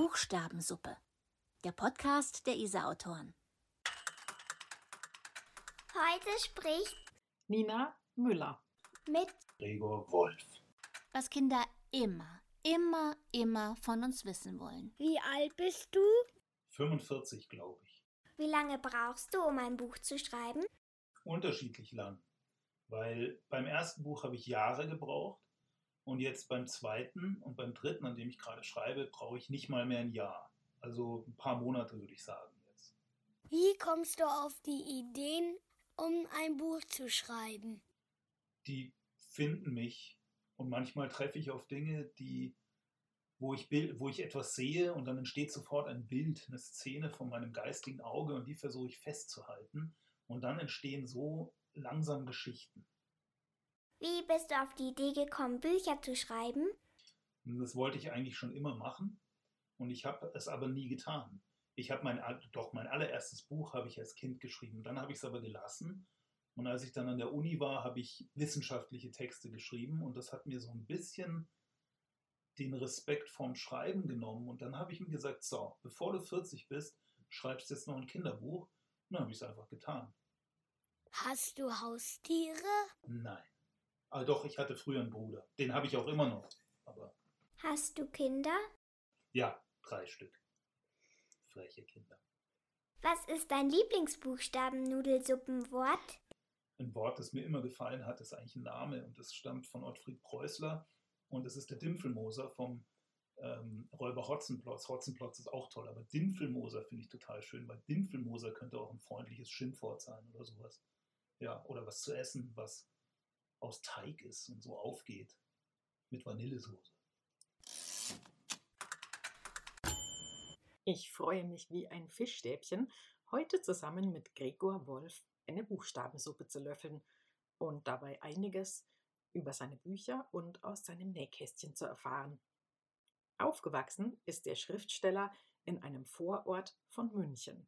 Buchstabensuppe. Der Podcast der ISA-Autoren. Heute spricht Nina Müller. mit Gregor Wolf. Was Kinder immer, immer, immer von uns wissen wollen. Wie alt bist du? 45, glaube ich. Wie lange brauchst du, um ein Buch zu schreiben? Unterschiedlich lang. Weil beim ersten Buch habe ich Jahre gebraucht und jetzt beim zweiten und beim dritten, an dem ich gerade schreibe, brauche ich nicht mal mehr ein Jahr. Also ein paar Monate würde ich sagen jetzt. Wie kommst du auf die Ideen, um ein Buch zu schreiben? Die finden mich und manchmal treffe ich auf Dinge, die, wo ich, Bild, wo ich etwas sehe und dann entsteht sofort ein Bild, eine Szene von meinem geistigen Auge und die versuche ich festzuhalten und dann entstehen so langsam Geschichten. Wie bist du auf die Idee gekommen, Bücher zu schreiben? Das wollte ich eigentlich schon immer machen und ich habe es aber nie getan. Ich habe mein, doch mein allererstes Buch habe ich als Kind geschrieben. Dann habe ich es aber gelassen und als ich dann an der Uni war, habe ich wissenschaftliche Texte geschrieben und das hat mir so ein bisschen den Respekt vom Schreiben genommen und dann habe ich mir gesagt, so, bevor du 40 bist, schreibst du jetzt noch ein Kinderbuch. Und dann habe ich es einfach getan. Hast du Haustiere? Nein. Ah, doch, ich hatte früher einen Bruder. Den habe ich auch immer noch. Aber Hast du Kinder? ja, drei Stück. Freche Kinder. Was ist dein Lieblingsbuchstaben-Nudelsuppenwort? ein Wort, das mir immer gefallen hat, ist eigentlich ein Name und das stammt von Ottfried Preußler und das ist der Dimpfelmoser vom ähm, Räuber Hotzenplotz. Hotzenplotz ist auch toll, aber Dimpfelmoser finde ich total schön, weil Dimpfelmoser könnte auch ein freundliches Schimpfwort sein oder sowas. Ja, oder was zu essen, was aus Teig ist und so aufgeht mit Vanillesoße. Ich freue mich wie ein Fischstäbchen, heute zusammen mit Gregor Wolf eine Buchstabensuppe zu löffeln und dabei einiges über seine Bücher und aus seinem Nähkästchen zu erfahren. Aufgewachsen ist der Schriftsteller in einem Vorort von München.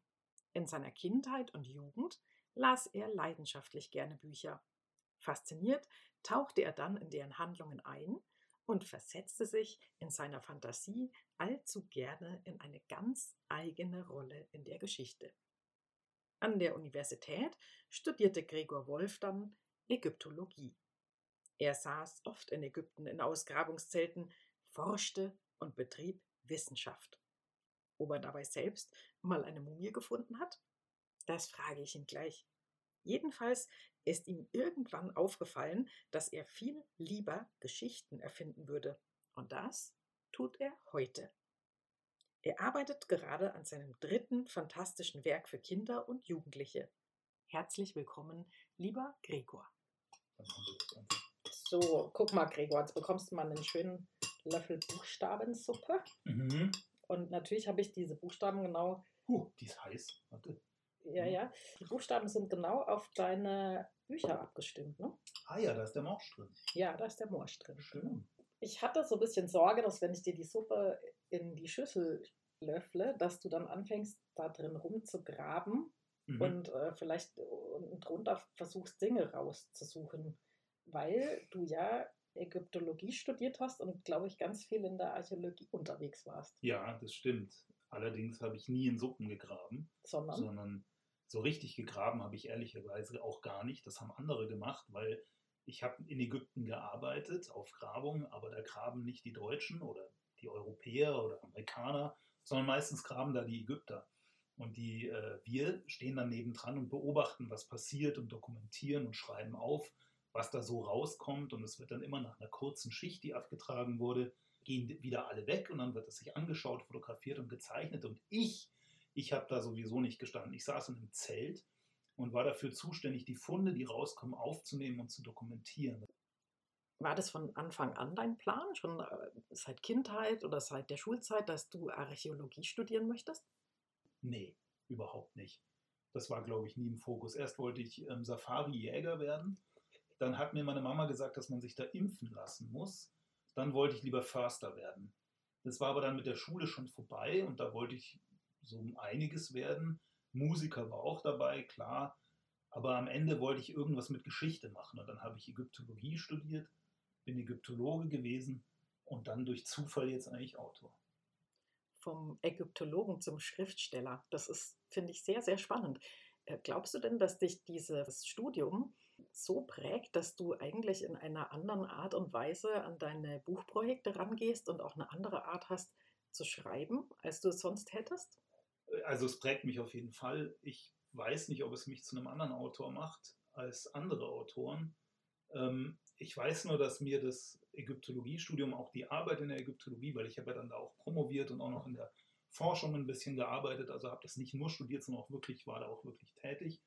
In seiner Kindheit und Jugend las er leidenschaftlich gerne Bücher. Fasziniert tauchte er dann in deren Handlungen ein und versetzte sich in seiner Fantasie allzu gerne in eine ganz eigene Rolle in der Geschichte. An der Universität studierte Gregor Wolf dann Ägyptologie. Er saß oft in Ägypten in Ausgrabungszelten, forschte und betrieb Wissenschaft. Ob er dabei selbst mal eine Mumie gefunden hat? Das frage ich ihn gleich. Jedenfalls ist ihm irgendwann aufgefallen, dass er viel lieber Geschichten erfinden würde. Und das tut er heute. Er arbeitet gerade an seinem dritten fantastischen Werk für Kinder und Jugendliche. Herzlich willkommen, lieber Gregor. So, guck mal, Gregor, jetzt bekommst du mal einen schönen Löffel Buchstabensuppe. Mhm. Und natürlich habe ich diese Buchstaben genau, Huh, die ist heiß. Warte. Ja, ja, die Buchstaben sind genau auf deine Bücher abgestimmt, ne? Ah ja, da ist der Morsch drin. Ja, da ist der Morsch drin. Schön. Ich hatte so ein bisschen Sorge, dass wenn ich dir die Suppe in die Schüssel löffle, dass du dann anfängst, da drin rumzugraben Mhm. und äh, vielleicht unten drunter versuchst, Dinge rauszusuchen, weil du ja Ägyptologie studiert hast und, glaube ich, ganz viel in der Archäologie unterwegs warst, Ja, das stimmt. Allerdings habe ich nie in Suppen gegraben, sondern sondern so richtig gegraben habe ich ehrlicherweise auch gar nicht. Das haben andere gemacht, weil ich habe in Ägypten gearbeitet auf Grabungen, aber da graben nicht die Deutschen oder die Europäer oder Amerikaner, sondern meistens graben da die Ägypter. Und die, äh, wir stehen dann nebendran und beobachten, was passiert und dokumentieren und schreiben auf, was da so rauskommt. Und es wird dann immer nach einer kurzen Schicht, die abgetragen wurde, gehen wieder alle weg und dann wird es sich angeschaut, fotografiert und gezeichnet. Und ich, ich habe da sowieso nicht gestanden. Ich saß in einem Zelt und war dafür zuständig, die Funde, die rauskommen, aufzunehmen und zu dokumentieren. war das von Anfang an dein Plan, schon äh, seit Kindheit oder seit der Schulzeit, dass du Archäologie studieren möchtest? Nee, überhaupt nicht. Das war, glaube ich, nie im Fokus. Erst wollte ich ähm, Safari-Jäger werden. Dann hat mir meine Mama gesagt, dass man sich da impfen lassen muss. Dann wollte ich lieber Förster werden. Das war aber dann mit der Schule schon vorbei und da wollte ich so einiges werden. Musiker war auch dabei, klar. Aber am Ende wollte ich irgendwas mit Geschichte machen. Und dann habe ich Ägyptologie studiert, bin Ägyptologe gewesen und dann durch Zufall jetzt eigentlich Autor. vom Ägyptologen zum Schriftsteller. Das ist, finde ich, sehr, sehr spannend. Äh, glaubst du denn, dass dich dieses Studium so prägt, dass du eigentlich in einer anderen Art und Weise an deine Buchprojekte rangehst und auch eine andere Art hast zu schreiben, als du es sonst hättest? Also es prägt mich auf jeden Fall. Ich weiß nicht, ob es mich zu einem anderen Autor macht als andere Autoren. Ähm, ich weiß nur, dass mir das Ägyptologiestudium, auch die Arbeit in der Ägyptologie, weil ich habe ja dann da auch promoviert und auch noch in der Forschung ein bisschen gearbeitet, also habe das nicht nur studiert, sondern auch wirklich, war da auch wirklich tätig.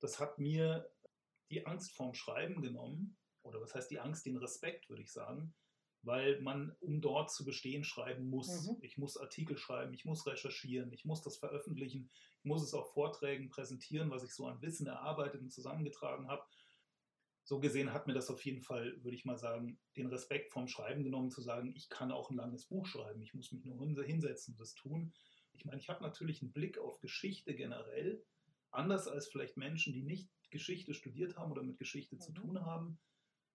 Das hat mir die Angst vorm Schreiben genommen, oder was heißt die Angst, den Respekt, würde ich sagen, weil man, um dort zu bestehen, schreiben muss. Mhm. Ich muss Artikel schreiben, ich muss recherchieren, ich muss das veröffentlichen, ich muss es auf Vorträgen präsentieren, was ich so an Wissen erarbeitet und zusammengetragen habe. So gesehen hat mir das auf jeden Fall, würde ich mal sagen, den Respekt vom Schreiben genommen, zu sagen, ich kann auch ein langes Buch schreiben, ich muss mich nur hinsetzen und das tun. Ich meine, ich habe natürlich einen Blick auf Geschichte generell, anders als vielleicht Menschen, die nicht Geschichte studiert haben oder mit Geschichte mhm. zu tun haben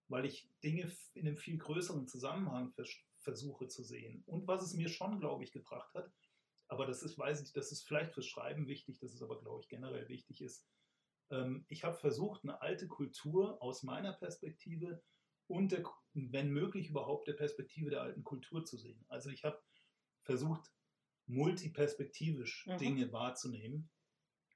weil ich Dinge in einem viel größeren Zusammenhang vers versuche zu sehen. Und was es mir schon, glaube ich, gebracht hat, aber das ist, weiß ich, das ist vielleicht fürs Schreiben wichtig, das ist aber, glaube ich, generell wichtig ist. Ähm, ich habe versucht, eine alte Kultur aus meiner Perspektive und der, wenn möglich überhaupt der Perspektive der alten Kultur zu sehen. Also ich habe versucht, multiperspektivisch mhm. Dinge wahrzunehmen.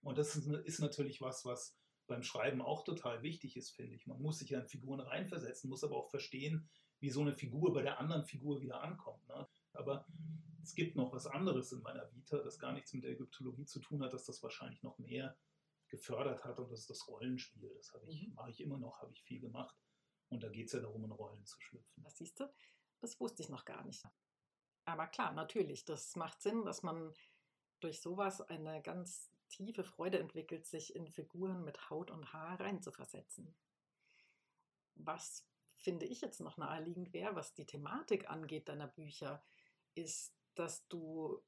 Und das ist, ist natürlich was, was beim Schreiben auch total wichtig ist, finde ich. Man muss sich ja in Figuren reinversetzen, muss aber auch verstehen, wie so eine Figur bei der anderen Figur wieder ankommt. Ne? Aber es gibt noch was anderes in meiner Vita, das gar nichts mit der Ägyptologie zu tun hat, dass das wahrscheinlich noch mehr gefördert hat und das ist das Rollenspiel. Das ich, mhm. mache ich immer noch, habe ich viel gemacht. Und da geht es ja darum, in Rollen zu schlüpfen. Das siehst du, das wusste ich noch gar nicht. Aber klar, natürlich, das macht Sinn, dass man durch sowas eine ganz tiefe Freude entwickelt, sich in Figuren mit Haut und Haar reinzuversetzen. Was finde ich jetzt noch naheliegend wäre, was die Thematik angeht deiner Bücher, ist, dass du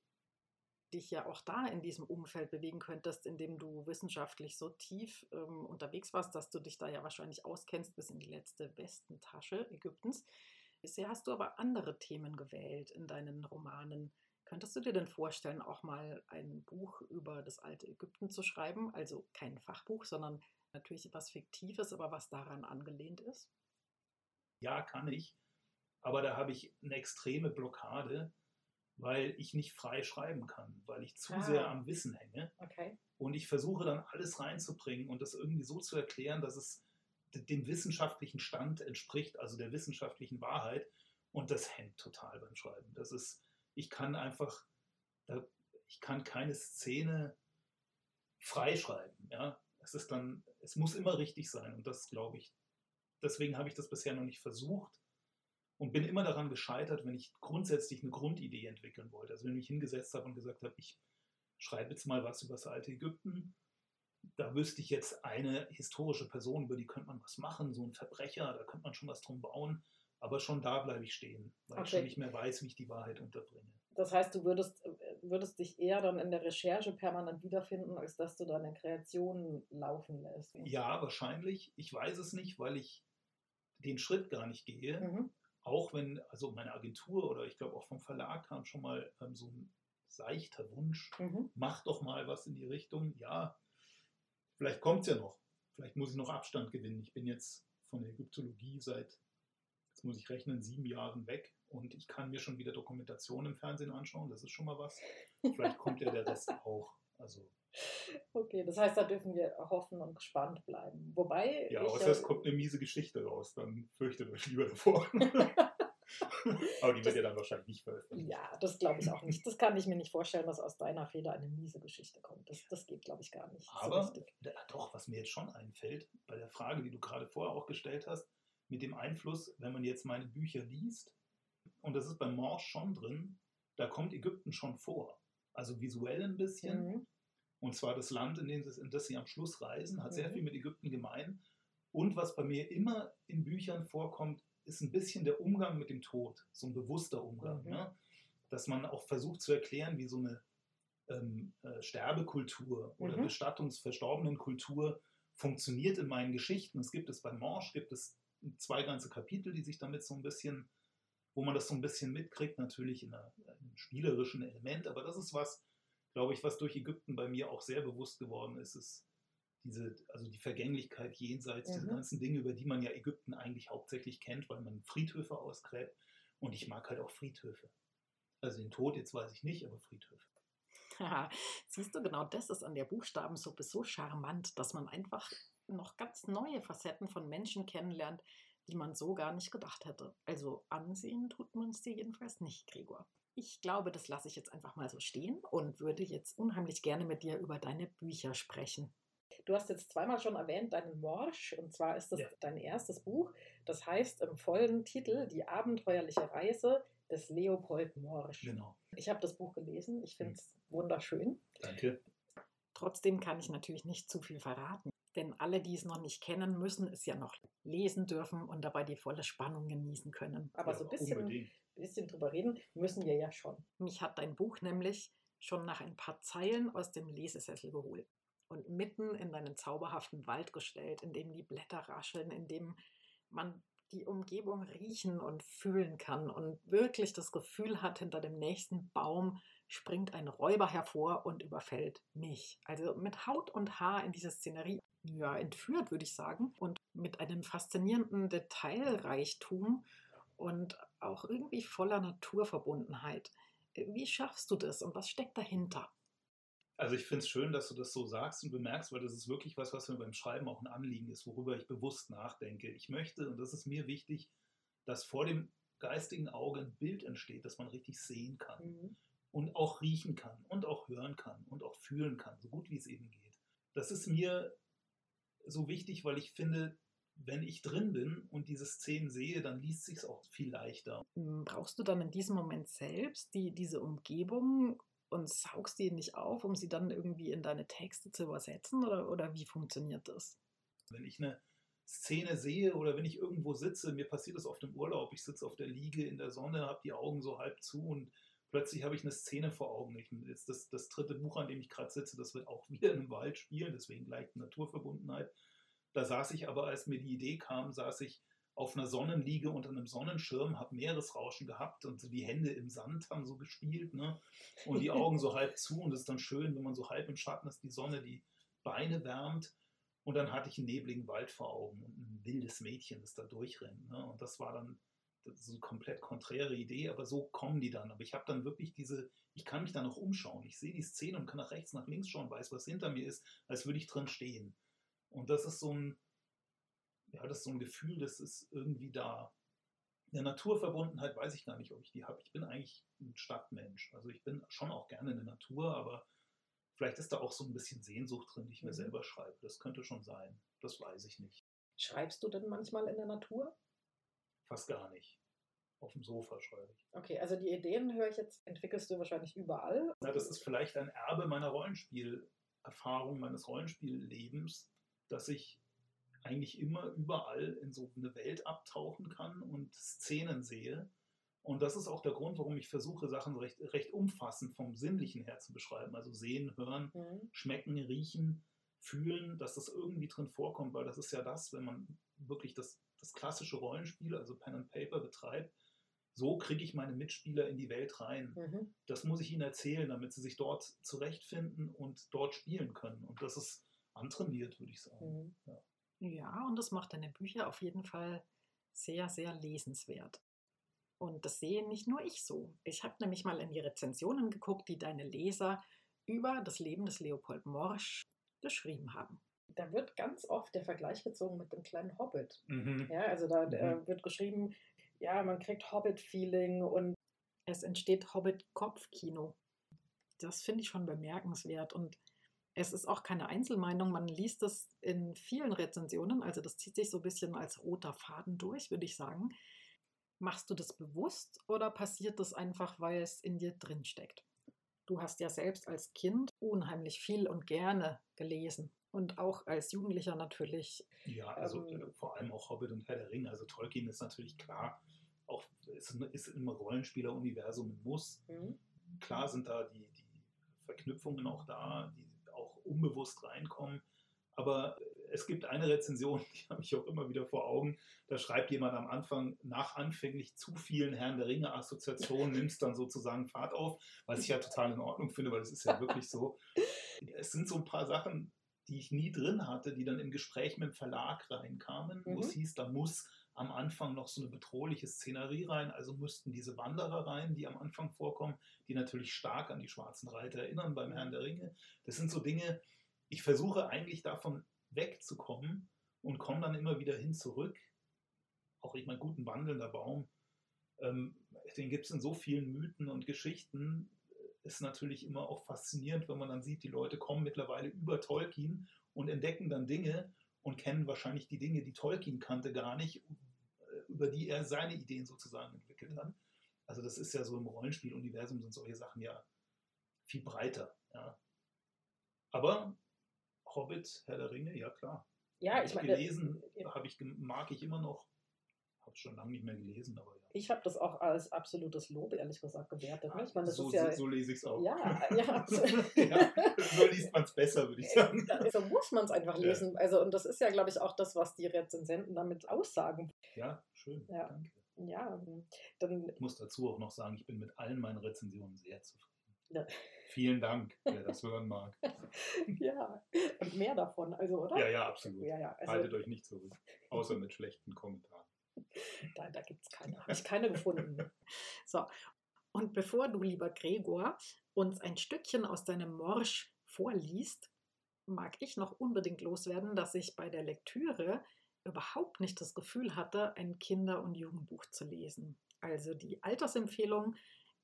dich ja auch da in diesem Umfeld bewegen könntest, in dem du wissenschaftlich so tief ähm, unterwegs warst, dass du dich da ja wahrscheinlich auskennst bis in die letzte Westentasche Ägyptens. Bisher hast du aber andere Themen gewählt in deinen Romanen. Könntest du dir denn vorstellen, auch mal ein Buch über das alte Ägypten zu schreiben? Also kein Fachbuch, sondern natürlich etwas Fiktives, aber was daran angelehnt ist? Ja, kann ich. Aber da habe ich eine extreme Blockade, weil ich nicht frei schreiben kann, weil ich zu ah. sehr am Wissen hänge. Okay. Und ich versuche dann alles reinzubringen und das irgendwie so zu erklären, dass es dem wissenschaftlichen Stand entspricht, also der wissenschaftlichen Wahrheit. Und das hängt total beim Schreiben. Das ist, ich kann einfach, ich kann keine Szene freischreiben. Ja? Es ist dann, es muss immer richtig sein und das glaube ich. Deswegen habe ich das bisher noch nicht versucht und bin immer daran gescheitert, wenn ich grundsätzlich eine Grundidee entwickeln wollte. Also wenn ich mich hingesetzt habe und gesagt habe, ich schreibe jetzt mal was über das alte Ägypten, da wüsste ich jetzt eine historische Person, über die könnte man was machen, so ein Verbrecher, da könnte man schon was drum bauen. Aber schon da bleibe ich stehen, weil okay. ich schon nicht mehr weiß, wie ich die Wahrheit unterbringe. Das heißt, du würdest, würdest dich eher dann in der Recherche permanent wiederfinden, als dass du deine Kreationen laufen lässt. Ja, wahrscheinlich. Ich weiß es nicht, weil ich den Schritt gar nicht gehe. Mhm. Auch wenn, also meine Agentur oder ich glaube auch vom Verlag kam schon mal ähm, so ein seichter Wunsch, mhm. mach doch mal was in die Richtung. Ja, vielleicht kommt es ja noch. Vielleicht muss ich noch Abstand gewinnen. Ich bin jetzt von der Ägyptologie seit jetzt muss ich rechnen, sieben Jahren weg und ich kann mir schon wieder Dokumentation im Fernsehen anschauen. Das ist schon mal was. Vielleicht kommt ja der Rest auch. Also. Okay, das heißt, da dürfen wir hoffen und gespannt bleiben. Wobei. Ja, außer es kommt eine miese Geschichte raus, dann fürchtet euch lieber davor. Aber die wird ja dann wahrscheinlich nicht veröffentlicht. Ja, das glaube ich auch nicht. Das kann ich mir nicht vorstellen, dass aus deiner Feder eine miese Geschichte kommt. Das, das geht, glaube ich, gar nicht. Aber so doch, was mir jetzt schon einfällt, bei der Frage, die du gerade vorher auch gestellt hast, mit dem Einfluss, wenn man jetzt meine Bücher liest, und das ist bei Morsch schon drin, da kommt Ägypten schon vor. Also visuell ein bisschen. Mhm. Und zwar das Land, in, dem sie, in das sie am Schluss reisen, hat mhm. sehr viel mit Ägypten gemein. Und was bei mir immer in Büchern vorkommt, ist ein bisschen der Umgang mit dem Tod, so ein bewusster Umgang. Mhm. Ne? Dass man auch versucht zu erklären, wie so eine ähm, äh, Sterbekultur oder mhm. Bestattungsverstorbenenkultur funktioniert in meinen Geschichten. Es gibt es bei Morsch, gibt es zwei ganze Kapitel, die sich damit so ein bisschen wo man das so ein bisschen mitkriegt, natürlich in, einer, in einem spielerischen Element. Aber das ist was, glaube ich, was durch Ägypten bei mir auch sehr bewusst geworden ist, ist diese, also die Vergänglichkeit jenseits, Mhm. diese ganzen Dinge, über die man ja Ägypten eigentlich hauptsächlich kennt, weil man Friedhöfe ausgräbt. Und ich mag halt auch Friedhöfe. Also den Tod, jetzt weiß ich nicht, aber Friedhöfe. Haha, Siehst du, genau das ist an der Buchstabensuppe so charmant, dass man einfach noch ganz neue Facetten von Menschen kennenlernt, die man so gar nicht gedacht hätte. Also ansehen tut man es dir jedenfalls nicht, Gregor. Ich glaube, das lasse ich jetzt einfach mal so stehen und würde jetzt unheimlich gerne mit dir über deine Bücher sprechen. Du hast jetzt zweimal schon erwähnt deinen Morsch, und zwar ist das Ja. dein erstes Buch. Das heißt im vollen Titel Die abenteuerliche Reise des Leopold Morsch. Genau. Ich habe das Buch gelesen, ich finde es wunderschön. Danke. Trotzdem kann ich natürlich nicht zu viel verraten, denn alle, die es noch nicht kennen, müssen es ja noch lesen dürfen und dabei die volle Spannung genießen können. Aber Ja, so ein bisschen, Unbedingt. bisschen drüber reden müssen wir ja schon. Mich hat dein Buch nämlich schon nach ein paar Zeilen aus dem Lesesessel geholt und mitten in deinen zauberhaften Wald gestellt, in dem die Blätter rascheln, in dem man die Umgebung riechen und fühlen kann und wirklich das Gefühl hat, hinter dem nächsten Baum springt ein Räuber hervor und überfällt mich. Also mit Haut und Haar in diese Szenerie ja, entführt, würde ich sagen. Und mit einem faszinierenden Detailreichtum und auch irgendwie voller Naturverbundenheit. Wie schaffst du das und was steckt dahinter? Also ich finde es schön, dass du das so sagst und bemerkst, weil das ist wirklich was, was mir beim Schreiben auch ein Anliegen ist, worüber ich bewusst nachdenke. Ich möchte, und das ist mir wichtig, dass vor dem geistigen Auge ein Bild entsteht, das man richtig sehen kann und auch riechen kann und auch hören kann und auch fühlen kann, so gut wie es eben geht. Das ist mir so wichtig, weil ich finde, wenn ich drin bin und diese Szenen sehe, dann liest sich auch viel leichter. Brauchst du dann in diesem Moment selbst die, diese Umgebung und saugst die nicht auf, um sie dann irgendwie in deine Texte zu übersetzen? Oder, oder wie funktioniert das? Wenn ich eine Szene sehe oder wenn ich irgendwo sitze, mir passiert das oft im Urlaub, ich sitze auf der Liege in der Sonne, habe die Augen so halb zu und plötzlich habe ich eine Szene vor Augen. Ich, jetzt das, das dritte Buch, an dem ich gerade sitze, das wird auch wieder in einem Wald spielen, deswegen gleich Naturverbundenheit. Da saß ich aber, als mir die Idee kam, saß ich auf einer Sonnenliege unter einem Sonnenschirm, habe Meeresrauschen gehabt und so die Hände im Sand haben so gespielt ne? und die Augen so halb zu und es ist dann schön, wenn man so halb im Schatten ist, die Sonne die Beine wärmt und dann hatte ich einen nebligen Wald vor Augen und ein wildes Mädchen, das da durchrennt. Ne? Und das war dann das ist eine komplett konträre Idee, aber so kommen die dann. Aber ich habe dann wirklich diese, ich kann mich da noch umschauen. Ich sehe die Szene und kann nach rechts, nach links schauen, weiß, was hinter mir ist, als würde ich drin stehen. Und das ist so ein, ja, das ist so ein Gefühl, das ist irgendwie da. Eine Naturverbundenheit weiß ich gar nicht, ob ich die habe. Ich bin eigentlich ein Stadtmensch. Also ich bin schon auch gerne in der Natur, aber vielleicht ist da auch so ein bisschen Sehnsucht drin, die ich mir Mhm. selber schreibe. Das könnte schon sein. Das weiß ich nicht. Schreibst du denn manchmal in der Natur? Fast gar nicht. Auf dem Sofa schreibe ich. Okay, also die Ideen höre ich jetzt, entwickelst du wahrscheinlich überall. Na, das ist vielleicht ein Erbe meiner Rollenspielerfahrung, meines Rollenspiellebens, dass ich eigentlich immer überall in so eine Welt abtauchen kann und Szenen sehe. Und das ist auch der Grund, warum ich versuche, Sachen recht, recht umfassend vom Sinnlichen her zu beschreiben. Also sehen, hören, Mhm. schmecken, riechen, fühlen, dass das irgendwie drin vorkommt, weil das ist ja das, wenn man wirklich das, das klassische Rollenspiel, also Pen and Paper betreibt, so kriege ich meine Mitspieler in die Welt rein Mhm. das muss ich ihnen erzählen, damit sie sich dort zurechtfinden und dort spielen können. Und das ist antrainiert, würde ich sagen. Mhm. Ja. Ja, und das macht deine Bücher auf jeden Fall sehr, sehr lesenswert. Und das sehe nicht nur ich so. Ich habe nämlich mal in die Rezensionen geguckt, die deine Leser über das Leben des Leopold Morsch geschrieben haben. Da wird ganz oft der Vergleich gezogen mit dem kleinen Hobbit. Ja, also da Mhm. äh, wird geschrieben, ja, man kriegt Hobbit-Feeling und es entsteht Hobbit-Kopfkino. Das finde ich schon bemerkenswert und es ist auch keine Einzelmeinung. Man liest das in vielen Rezensionen, also das zieht sich so ein bisschen als roter Faden durch, würde ich sagen. Machst du das bewusst oder passiert das einfach, weil es in dir drin steckt? Du hast ja selbst als Kind unheimlich viel und gerne gelesen und auch als Jugendlicher natürlich Ja, also Ähm, äh, vor allem auch Hobbit und Herr der Ringe. Also Tolkien ist natürlich klar, auch ist, ist im Rollenspieler-Universum ein Muss. hm, Klar sind da die, die Verknüpfungen auch da, die auch unbewusst reinkommen. Aber es gibt eine Rezension, die habe ich auch immer wieder vor Augen. Da schreibt jemand am Anfang, nach anfänglich zu vielen Herrn der Ringe-Assoziationen nimmst dann sozusagen Fahrt auf, was ich ja total in Ordnung finde, weil es ist ja wirklich so. Es sind so ein paar Sachen, die ich nie drin hatte, die dann im Gespräch mit dem Verlag reinkamen, wo Mhm. es hieß, da muss am Anfang noch so eine bedrohliche Szenerie rein, also mussten diese Wanderer rein, die am Anfang vorkommen, die natürlich stark an die schwarzen Reiter erinnern beim Herrn der Ringe. Das sind so Dinge, ich versuche eigentlich davon wegzukommen und komme dann immer wieder hin zurück. Auch ich meine, guten wandelnder Baum, ähm, den gibt es in so vielen Mythen und Geschichten. Ist natürlich immer auch faszinierend, wenn man dann sieht, die Leute kommen mittlerweile über Tolkien und entdecken dann Dinge und kennen wahrscheinlich die Dinge, die Tolkien kannte, gar nicht, äh, über die er seine Ideen sozusagen entwickelt hat. Also das ist ja so im Rollenspieluniversum sind solche Sachen ja viel breiter. Ja. Aber Hobbit, Herr der Ringe, ja klar. Ja, ich meine, gelesen, habe ich, mag ich immer noch. Habe schon lange nicht mehr gelesen, aber ja. ich habe das auch als absolutes Lob, ehrlich gesagt, gewertet. Ne? Ich meine, das so, ist ja. so, so lese ich es auch. ja, ja, so, ja, so liest man es besser, würde ich sagen. so muss man es einfach Ja. lesen. Also, und das ist ja, glaube ich, auch das, was die Rezensenten damit aussagen. Ja, schön. Ja. Danke. Ja, dann Ich muss dazu auch noch sagen, ich bin mit allen meinen Rezensionen sehr zufrieden. Ja. Vielen Dank, wer das hören mag. ja, und mehr davon, also, oder? Ja, ja, absolut. Ja, ja, also Haltet euch nicht zurück. Außer mit schlechten Kommentaren. Da, da gibt es keine, habe ich keine gefunden. So, und bevor du, lieber Gregor, uns ein Stückchen aus deinem Morsch vorliest, mag ich noch unbedingt loswerden, dass ich bei der Lektüre überhaupt nicht das Gefühl hatte, ein Kinder- und Jugendbuch zu lesen. Also die Altersempfehlung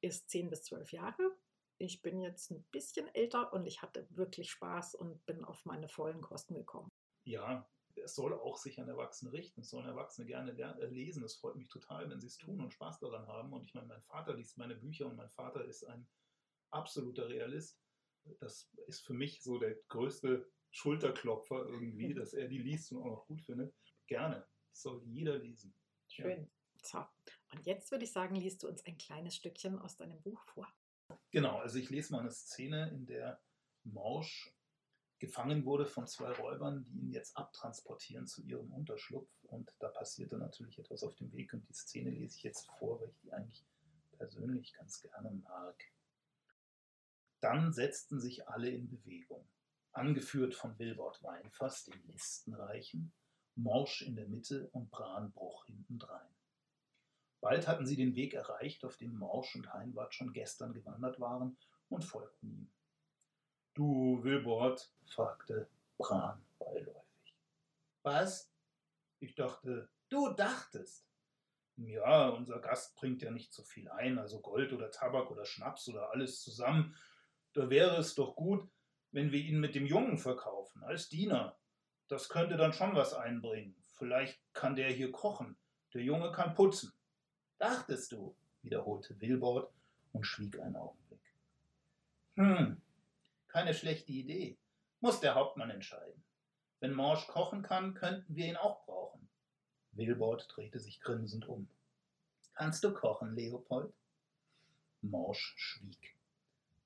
ist 10 bis 12 Jahre. Ich bin jetzt ein bisschen älter und ich hatte wirklich Spaß und bin auf meine vollen Kosten gekommen. Ja, es soll auch sich an Erwachsene richten. Es sollen Erwachsene gerne äh, lesen. Es freut mich total, wenn sie es tun und Spaß daran haben. Und ich meine, mein Vater liest meine Bücher und mein Vater ist ein absoluter Realist. Das ist für mich so der größte Schulterklopfer irgendwie, dass er die liest und auch noch gut findet. Gerne. Das soll jeder lesen. Schön. So, und jetzt würde ich sagen, liest du uns ein kleines Stückchen aus deinem Buch vor. Genau, also ich lese mal eine Szene, in der Morsch gefangen wurde von zwei Räubern, die ihn jetzt abtransportieren zu ihrem Unterschlupf. Und da passierte natürlich etwas auf dem Weg und die Szene lese ich jetzt vor, weil ich die eigentlich persönlich ganz gerne mag. Dann setzten sich alle in Bewegung, angeführt von Wilbert Weinfass, dem Listenreichen, Morsch in der Mitte und Branbruch hintendrein. Bald hatten sie den Weg erreicht, auf dem Morsch und Heinwart schon gestern gewandert waren, und folgten ihm. Du, Wilbert? fragte Bran beiläufig. Was? Ich dachte, du dachtest. Ja, unser Gast bringt ja nicht so viel ein, also Gold oder Tabak oder Schnaps oder alles zusammen. Da wäre es doch gut, wenn wir ihn mit dem Jungen verkaufen, als Diener. Das könnte dann schon was einbringen. Vielleicht kann der hier kochen. Der Junge kann putzen. Dachtest du? wiederholte Wilbord und schwieg einen Augenblick. Hm, keine schlechte Idee. Muss der Hauptmann entscheiden. Wenn Morsch kochen kann, könnten wir ihn auch brauchen. Wilbord drehte sich grinsend um. Kannst du kochen, Leopold? Morsch schwieg.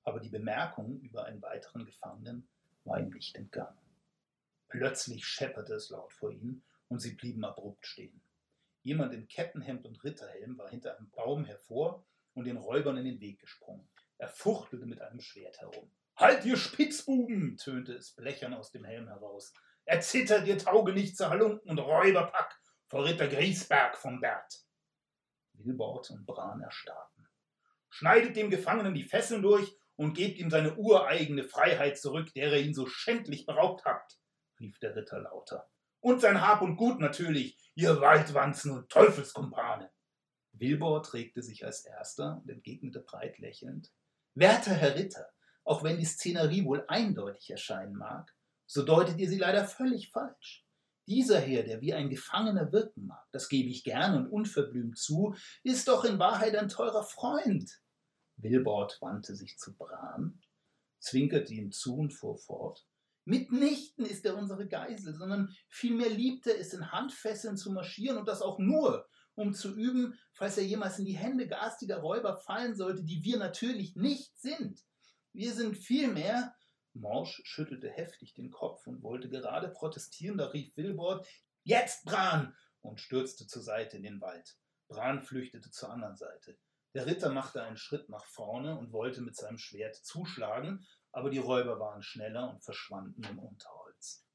Aber die Bemerkung über einen weiteren Gefangenen war ihm nicht entgangen. Plötzlich schepperte es laut vor ihnen und sie blieben abrupt stehen. Jemand in Kettenhemd und Ritterhelm war hinter einem Baum hervor und den Räubern in den Weg gesprungen. Er fuchtelte mit einem Schwert herum. Halt, ihr Spitzbuben! tönte es blechern aus dem Helm heraus. Erzittert, ihr taugenichtse Halunken und Räuberpack vor Ritter Griesberg vom Bert. Wilbord und Bran erstarrten. Schneidet dem Gefangenen die Fesseln durch und gebt ihm seine ureigene Freiheit zurück, der ihr ihn so schändlich beraubt habt, rief der Ritter lauter. Und sein Hab und Gut natürlich, ihr Waldwanzen und Teufelskumpane. Wilbord regte sich als erster und entgegnete breit lächelnd. Werter Herr Ritter, auch wenn die Szenerie wohl eindeutig erscheinen mag, so deutet ihr sie leider völlig falsch. Dieser Herr, der wie ein Gefangener wirken mag, das gebe ich gern und unverblümt zu, ist doch in Wahrheit ein teurer Freund. Wilbord wandte sich zu Bran, zwinkerte ihm zu und fuhr fort. Mitnichten ist er unsere Geisel, sondern vielmehr liebt er es, in Handfesseln zu marschieren und das auch nur, um zu üben, falls er jemals in die Hände garstiger Räuber fallen sollte, die wir natürlich nicht sind. Wir sind vielmehr, Morsch schüttelte heftig den Kopf und wollte gerade protestieren, da rief Wilbord, Jetzt, Bran! und stürzte zur Seite in den Wald. Bran flüchtete zur anderen Seite. Der Ritter machte einen Schritt nach vorne und wollte mit seinem Schwert zuschlagen, aber die Räuber waren schneller und verschwanden im Unterholz.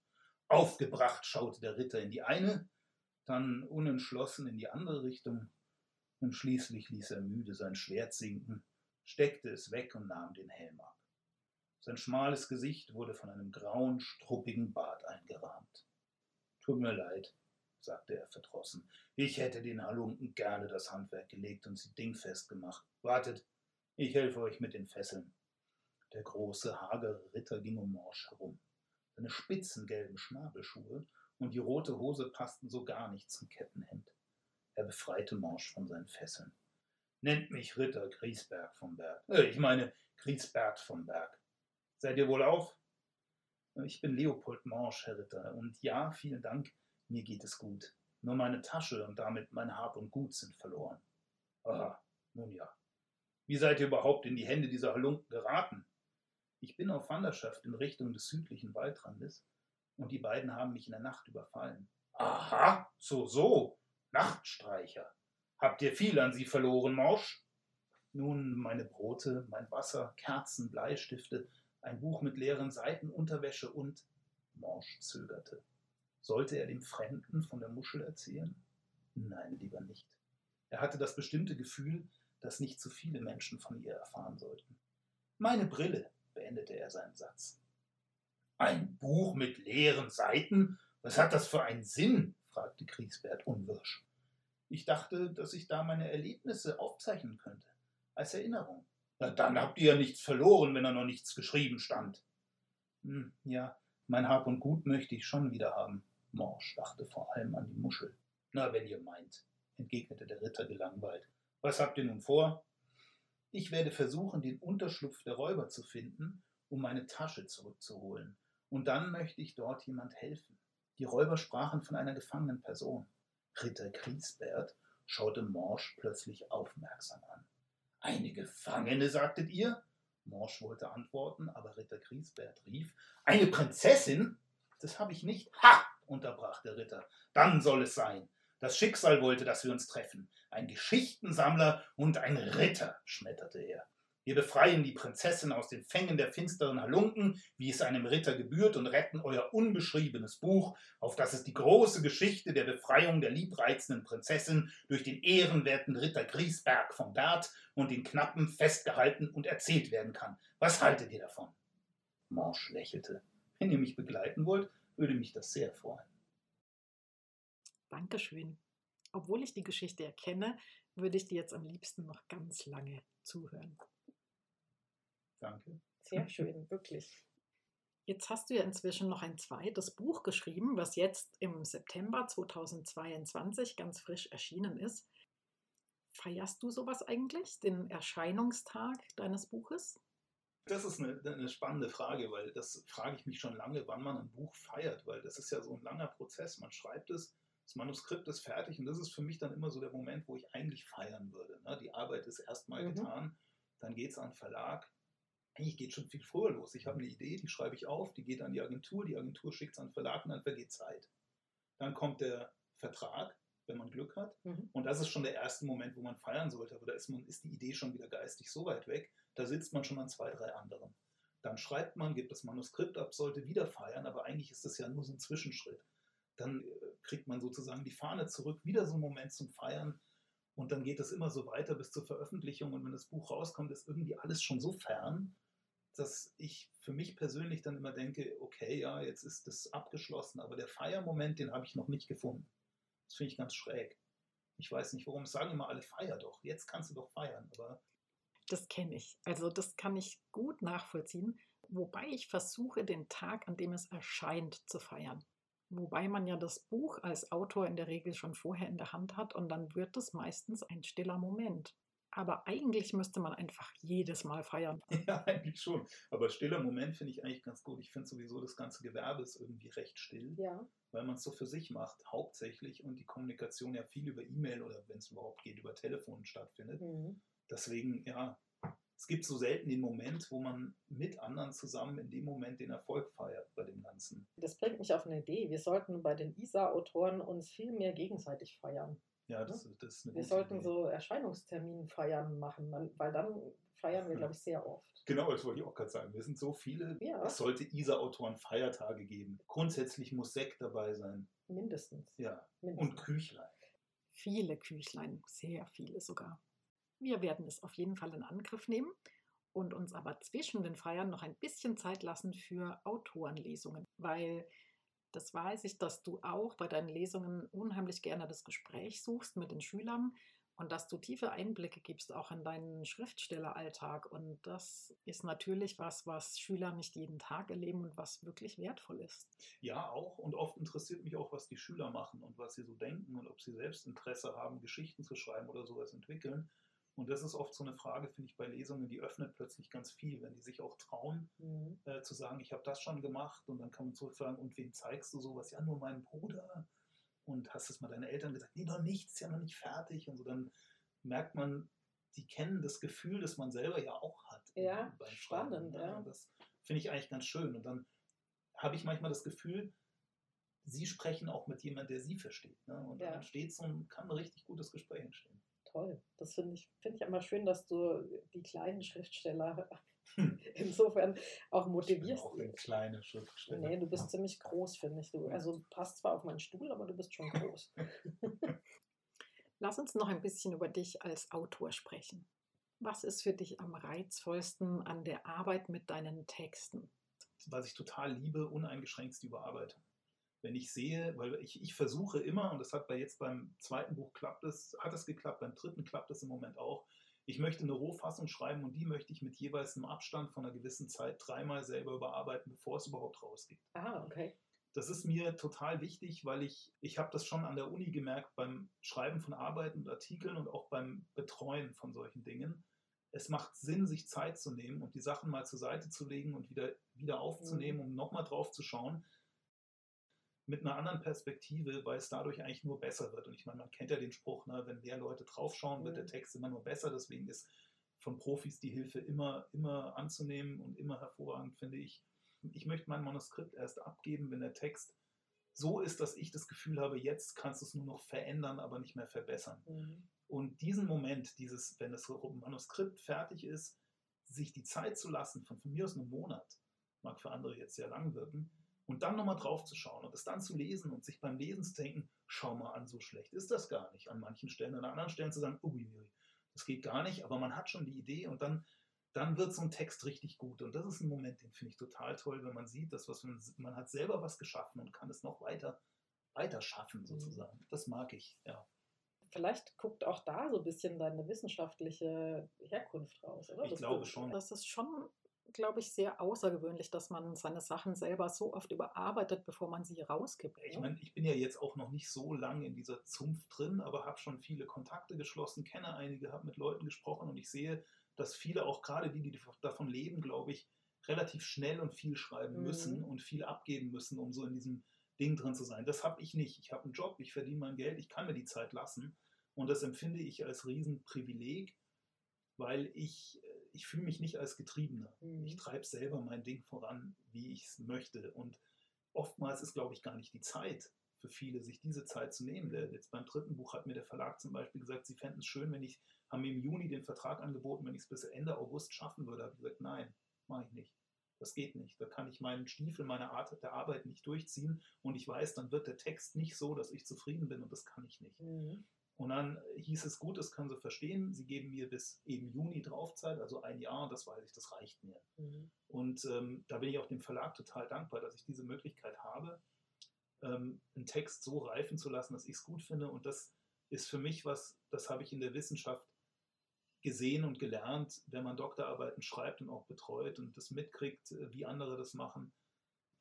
Aufgebracht schaute der Ritter in die eine, dann unentschlossen in die andere Richtung, und schließlich ließ er müde sein Schwert sinken, steckte es weg und nahm den Helm ab. Sein schmales Gesicht wurde von einem grauen, struppigen Bart eingerahmt. Tut mir leid, sagte er verdrossen. Ich hätte den Halunken gerne das Handwerk gelegt und sie dingfest gemacht. Wartet, ich helfe euch mit den Fesseln. Der große, hagere Ritter ging um Morsch herum. Seine spitzen gelben Schnabelschuhe und die rote Hose passten so gar nicht zum Kettenhemd. Er befreite Morsch von seinen Fesseln. Nennt mich Ritter Griesberg vom Berg. Äh, ich meine Griesbert vom Berg. Seid ihr wohl auf? Ich bin Leopold Morsch, Herr Ritter, und ja, vielen Dank, mir geht es gut. Nur meine Tasche und damit mein Hab und Gut sind verloren. Aha, nun ja. Wie seid ihr überhaupt in die Hände dieser Halunken geraten? Ich bin auf Wanderschaft in Richtung des südlichen Waldrandes und die beiden haben mich in der Nacht überfallen. Aha, so, so. Nachtstreicher. Habt ihr viel an sie verloren, Morsch? Nun, meine Brote, mein Wasser, Kerzen, Bleistifte, ein Buch mit leeren Seiten, Unterwäsche und Morsch zögerte. Sollte er dem Fremden von der Muschel erzählen? Nein, lieber nicht. Er hatte das bestimmte Gefühl, dass nicht zu viele Menschen von ihr erfahren sollten. Meine Brille, beendete er seinen Satz. Ein Buch mit leeren Seiten? Was hat das für einen Sinn? fragte Kriegsbert unwirsch. Ich dachte, dass ich da meine Erlebnisse aufzeichnen könnte, als Erinnerung. Na, dann habt ihr ja nichts verloren, wenn da noch nichts geschrieben stand. Hm, ja, mein Hab und Gut möchte ich schon wieder haben. Morsch dachte vor allem an die Muschel. Na, wenn ihr meint, entgegnete der Ritter gelangweilt. Was habt ihr nun vor? Ich werde versuchen, den Unterschlupf der Räuber zu finden, um meine Tasche zurückzuholen. Und dann möchte ich dort jemand helfen. Die Räuber sprachen von einer gefangenen Person. Ritter Griesbert schaute Morsch plötzlich aufmerksam an. Eine Gefangene, sagtet ihr? Morsch wollte antworten, aber Ritter Griesbert rief: Eine Prinzessin? Das habe ich nicht. Ha! unterbrach der Ritter. Dann soll es sein. Das Schicksal wollte, dass wir uns treffen. Ein Geschichtensammler und ein Ritter, schmetterte er. Wir befreien die Prinzessin aus den Fängen der finsteren Halunken, wie es einem Ritter gebührt, und retten euer unbeschriebenes Buch, auf das es die große Geschichte der Befreiung der liebreizenden Prinzessin durch den ehrenwerten Ritter Griesberg von Bert und den Knappen festgehalten und erzählt werden kann. Was haltet ihr davon? Morsch lächelte. Wenn ihr mich begleiten wollt, würde mich das sehr freuen. Dankeschön. Obwohl ich die Geschichte erkenne, würde ich dir jetzt am liebsten noch ganz lange zuhören. Danke. Sehr schön, wirklich. Jetzt hast du ja inzwischen noch ein zweites Buch geschrieben, was jetzt im September 2022 ganz frisch erschienen ist. Feierst du sowas eigentlich, den Erscheinungstag deines Buches? Das ist eine, eine, spannende Frage, weil das frage ich mich schon lange, wann man ein Buch feiert, weil das ist ja so ein langer Prozess. Man schreibt es, das Manuskript ist fertig und das ist für mich dann immer so der Moment, wo ich eigentlich feiern würde. Ne? Die Arbeit ist erstmal mhm. getan, dann geht es an den Verlag, eigentlich geht schon viel früher los. Ich habe eine Idee, die schreibe ich auf, die geht an die Agentur, die Agentur schickt es an den Verlag und dann vergeht Zeit. Dann kommt der Vertrag, wenn man Glück hat. Mhm. Und das ist schon der erste Moment, wo man feiern sollte. Aber da ist, man, ist die Idee schon wieder geistig so weit weg, da sitzt man schon an zwei, drei anderen. Dann schreibt man, gibt das Manuskript ab, sollte wieder feiern, aber eigentlich ist das ja nur so ein Zwischenschritt. Dann äh, kriegt man sozusagen die Fahne zurück, wieder so ein Moment zum Feiern. Und dann geht es immer so weiter bis zur Veröffentlichung. Und wenn das Buch rauskommt, ist irgendwie alles schon so fern, dass ich für mich persönlich dann immer denke, okay, ja, jetzt ist das abgeschlossen, aber der Feiermoment, den habe ich noch nicht gefunden. Das finde ich ganz schräg. Ich weiß nicht, warum sagen immer alle, feier doch. Jetzt kannst du doch feiern, aber. Das kenne ich. Also das kann ich gut nachvollziehen, wobei ich versuche, den Tag, an dem es erscheint, zu feiern. Wobei man ja das Buch als Autor in der Regel schon vorher in der Hand hat und dann wird es meistens ein stiller Moment. Aber eigentlich müsste man einfach jedes Mal feiern. Ja, eigentlich schon. Aber stiller Moment finde ich eigentlich ganz gut. Ich finde sowieso, das ganze Gewerbe ist irgendwie recht still, ja. weil man es so für sich macht, hauptsächlich und die Kommunikation ja viel über E-Mail oder wenn es überhaupt geht, über Telefon stattfindet. Mhm. Deswegen, ja, es gibt so selten den Moment, wo man mit anderen zusammen in dem Moment den Erfolg feiert bei dem Ganzen. Das bringt mich auf eine Idee. Wir sollten bei den ISA-Autoren uns viel mehr gegenseitig feiern. Ja, das, das ist eine Wir gute sollten Idee. so Erscheinungstermin-Feiern machen, weil dann feiern wir, glaube ich, sehr oft. Genau, das wollte ich auch gerade sagen. Wir sind so viele. Ja. Es sollte ISA-Autoren Feiertage geben. Grundsätzlich muss Sekt dabei sein. Mindestens. Ja. Mindestens. Und Küchlein. Viele Küchlein, sehr viele sogar. Wir werden es auf jeden Fall in Angriff nehmen und uns aber zwischen den Feiern noch ein bisschen Zeit lassen für Autorenlesungen, weil das weiß ich, dass du auch bei deinen Lesungen unheimlich gerne das Gespräch suchst mit den Schülern und dass du tiefe Einblicke gibst auch in deinen Schriftstelleralltag. Und das ist natürlich was, was Schüler nicht jeden Tag erleben und was wirklich wertvoll ist. Ja, auch. Und oft interessiert mich auch, was die Schüler machen und was sie so denken und ob sie selbst Interesse haben, Geschichten zu schreiben oder sowas entwickeln. Und das ist oft so eine Frage, finde ich, bei Lesungen, die öffnet plötzlich ganz viel, wenn die sich auch trauen, äh, zu sagen, ich habe das schon gemacht und dann kann man zurückfragen, und wem zeigst du sowas? Ja, nur meinem Bruder. Und hast es mal deinen Eltern gesagt? Nee, noch nichts, ist ja noch nicht fertig. Und so dann merkt man, die kennen das Gefühl, das man selber ja auch hat. Ja, beim spannend, Schreiben, ja. Das finde ich eigentlich ganz schön. Und dann habe ich manchmal das Gefühl, sie sprechen auch mit jemandem, der sie versteht. Ne? Und dann Ja. entsteht so ein, kann ein richtig gutes Gespräch entstehen. Toll. Das finde ich, finde ich immer schön, dass du die kleinen Schriftsteller Hm. insofern auch Ich bin motivierst. auch eine kleine Schriftsteller. Nee, du bist ziemlich groß, finde ich. Du, also passt zwar auf meinen Stuhl, aber du bist schon groß. Lass uns noch ein bisschen über dich als Autor sprechen. Was ist für dich am reizvollsten an der Arbeit mit deinen Texten? was ich total liebe, uneingeschränkt ist die Überarbeitung. Wenn ich sehe, weil ich, ich versuche immer, und das hat bei jetzt beim zweiten Buch klappt es, hat es geklappt, beim dritten klappt es im Moment auch. Ich möchte eine Rohfassung schreiben und die möchte ich mit jeweils einem Abstand von einer gewissen Zeit dreimal selber überarbeiten, bevor es überhaupt rausgeht. Ah, okay. Das ist mir total wichtig, weil ich, ich habe das schon an der Uni gemerkt beim Schreiben von Arbeiten und Artikeln und auch beim Betreuen von solchen Dingen. Es macht Sinn, sich Zeit zu nehmen und die Sachen mal zur Seite zu legen und wieder, wieder aufzunehmen, um nochmal drauf zu schauen. Mit einer anderen Perspektive, weil es dadurch eigentlich nur besser wird. Und ich meine, man kennt ja den Spruch, ne, wenn mehr Leute draufschauen, wird der Mhm. Text immer nur besser. Deswegen ist von Profis die Hilfe immer, immer anzunehmen und immer hervorragend, finde ich. Ich möchte mein Manuskript erst abgeben, wenn der Text so ist, dass ich das Gefühl habe, jetzt kannst du es nur noch verändern, aber nicht mehr verbessern. Mhm. Und diesen Moment, dieses, wenn das Manuskript fertig ist, sich die Zeit zu lassen, von, von mir aus einem Monat, mag für andere jetzt sehr lang wirken, und dann nochmal drauf zu schauen und es dann zu lesen und sich beim Lesen zu denken, schau mal an, so schlecht ist das gar nicht. An manchen Stellen, an anderen Stellen zu sagen, uiuiui, das geht gar nicht, aber man hat schon die Idee und dann, dann wird so ein Text richtig gut. Und das ist ein Moment, den finde ich total toll, wenn man sieht, dass was man, man hat selber was geschaffen und kann es noch weiter, weiter schaffen, sozusagen. Das mag ich, ja. Vielleicht guckt auch da so ein bisschen deine wissenschaftliche Herkunft raus, oder? Ich Das- glaube schon. Das ist schon, glaube ich, sehr außergewöhnlich, dass man seine Sachen selber so oft überarbeitet, bevor man sie rausgibt. Ich ne? meine, ich bin ja jetzt auch noch nicht so lange in dieser Zunft drin, aber habe schon viele Kontakte geschlossen, kenne einige, habe mit Leuten gesprochen und ich sehe, dass viele, auch gerade die, die davon leben, glaube ich, relativ schnell und viel schreiben Mhm. müssen und viel abgeben müssen, um so in diesem Ding drin zu sein. Das habe ich nicht. Ich habe einen Job, ich verdiene mein Geld, ich kann mir die Zeit lassen und das empfinde ich als Riesenprivileg, weil ich, äh, ich fühle mich nicht als Getriebener. Mhm. Ich treibe selber mein Ding voran, wie ich es möchte und oftmals ist, glaube ich, gar nicht die Zeit für viele, sich diese Zeit zu nehmen. Der, jetzt beim dritten Buch hat mir der Verlag zum Beispiel gesagt, sie fänden es schön, wenn ich, haben mir im Juni den Vertrag angeboten, wenn ich es bis Ende August schaffen würde. habe ich gesagt, nein, mache ich nicht. Das geht nicht. Da kann ich meinen Stiefel, meine Art der Arbeit nicht durchziehen und ich weiß, dann wird der Text nicht so, dass ich zufrieden bin und das kann ich nicht. Mhm. Und dann hieß es gut, das können Sie verstehen. Sie geben mir bis eben Juni Draufzeit, also ein Jahr, das weiß ich, das reicht mir. Mhm. Und ähm, da bin ich auch dem Verlag total dankbar, dass ich diese Möglichkeit habe, ähm, einen Text so reifen zu lassen, dass ich es gut finde. Und das ist für mich was, das habe ich in der Wissenschaft gesehen und gelernt, wenn man Doktorarbeiten schreibt und auch betreut und das mitkriegt, äh, wie andere das machen.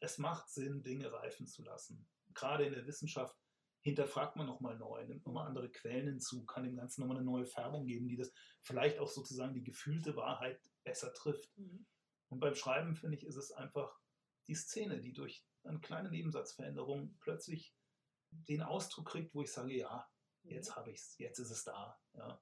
Es macht Sinn, Dinge reifen zu lassen. Gerade in der Wissenschaft hinterfragt man nochmal neu, nimmt nochmal andere Quellen hinzu, kann dem Ganzen nochmal eine neue Färbung geben, die das vielleicht auch sozusagen die gefühlte Wahrheit besser trifft. Mhm. Und beim Schreiben, finde ich, ist es einfach die Szene, die durch eine kleine Nebensatzveränderung plötzlich den Ausdruck kriegt, wo ich sage, ja, jetzt habe ich es, jetzt ist es da. Ja.